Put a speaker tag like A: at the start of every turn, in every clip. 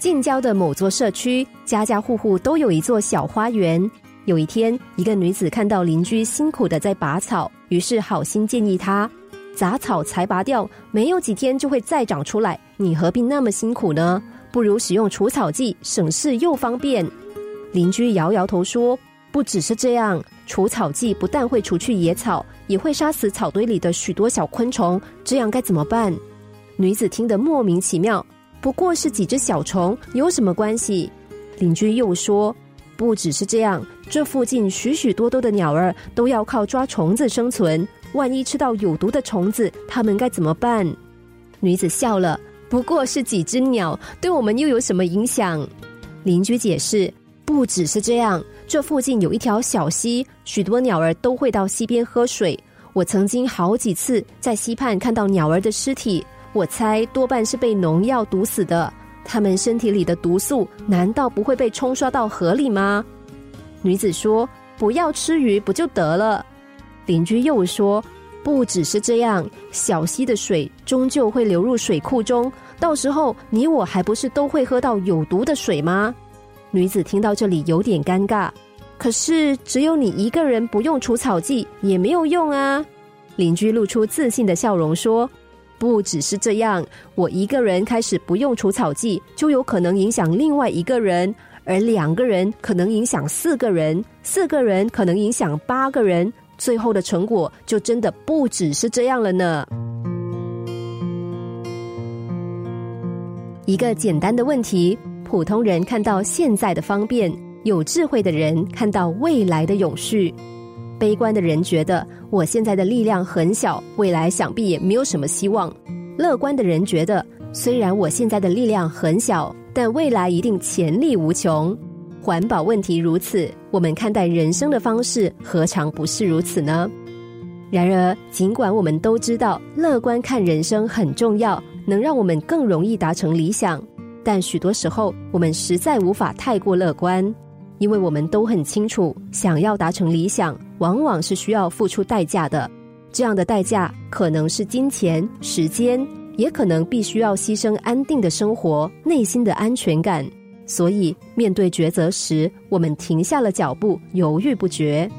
A: 近郊的某座社区，家家户户都有一座小花园。有一天，一个女子看到邻居辛苦的在拔草，于是好心建议她：杂草才拔掉，没有几天就会再长出来，你何必那么辛苦呢？不如使用除草剂，省事又方便。邻居摇摇头说：“不只是这样，除草剂不但会除去野草，也会杀死草堆里的许多小昆虫。这样该怎么办？”女子听得莫名其妙，不过是几只小虫，有什么关系？邻居又说：“不只是这样，这附近许许多多的鸟儿都要靠抓虫子生存，万一吃到有毒的虫子，它们该怎么办？”女子笑了：“不过是几只鸟，对我们又有什么影响？”邻居解释。不只是这样，这附近有一条小溪，许多鸟儿都会到溪边喝水。我曾经好几次在溪畔看到鸟儿的尸体，我猜多半是被农药毒死的。他们身体里的毒素难道不会被冲刷到河里吗？女子说：“不要吃鱼不就得了？”邻居又说：“不只是这样，小溪的水终究会流入水库中，到时候你我还不是都会喝到有毒的水吗？”女子听到这里有点尴尬，可是只有你一个人不用除草剂也没有用啊。邻居露出自信的笑容说：“不只是这样，我一个人开始不用除草剂，就有可能影响另外一个人，而两个人可能影响四个人，四个人可能影响八个人，最后的成果就真的不只是这样了呢。”一个简单的问题。普通人看到现在的方便，有智慧的人看到未来的永续。悲观的人觉得我现在的力量很小，未来想必也没有什么希望。乐观的人觉得虽然我现在的力量很小，但未来一定潜力无穷。环保问题如此，我们看待人生的方式何尝不是如此呢？然而，尽管我们都知道乐观看人生很重要，能让我们更容易达成理想。但许多时候，我们实在无法太过乐观，因为我们都很清楚，想要达成理想，往往是需要付出代价的。这样的代价可能是金钱、时间，也可能必须要牺牲安定的生活、内心的安全感。所以，面对抉择时，我们停下了脚步，犹豫不决。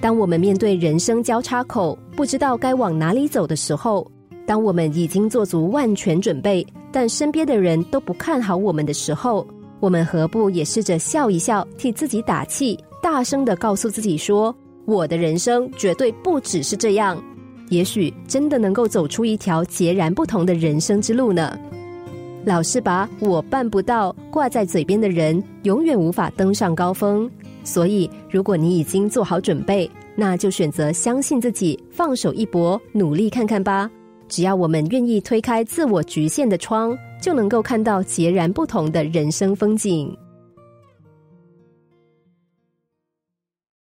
A: 当我们面对人生交叉口，不知道该往哪里走的时候，当我们已经做足万全准备。但身边的人都不看好我们的时候，我们何不也试着笑一笑，替自己打气，大声的告诉自己说：“我的人生绝对不只是这样，也许真的能够走出一条截然不同的人生之路呢。”老是把我办不到挂在嘴边的人，永远无法登上高峰。所以，如果你已经做好准备，那就选择相信自己，放手一搏，努力看看吧。只要我们愿意推开自我局限的窗，就能够看到截然不同的人生风景。